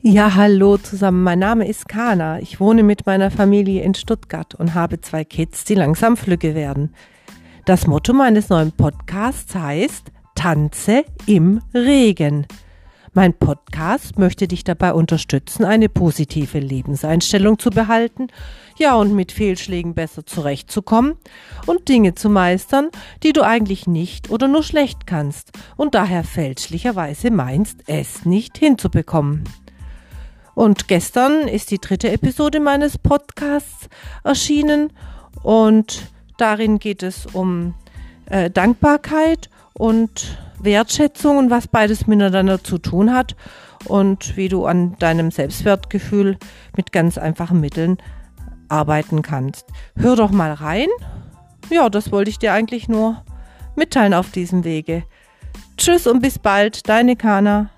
Ja, hallo zusammen. Mein Name ist Kana. Ich wohne mit meiner Familie in Stuttgart und habe zwei Kids, die langsam flügge werden. Das Motto meines neuen Podcasts heißt Tanze im Regen. Mein Podcast möchte dich dabei unterstützen, eine positive Lebenseinstellung zu behalten, ja und mit Fehlschlägen besser zurechtzukommen und Dinge zu meistern, die du eigentlich nicht oder nur schlecht kannst und daher fälschlicherweise meinst, es nicht hinzubekommen. Und gestern ist die dritte Episode meines Podcasts erschienen und darin geht es um äh, Dankbarkeit und Wertschätzung und was beides miteinander zu tun hat und wie du an deinem Selbstwertgefühl mit ganz einfachen Mitteln arbeiten kannst. Hör doch mal rein. Ja, das wollte ich dir eigentlich nur mitteilen auf diesem Wege. Tschüss und bis bald, deine Kana.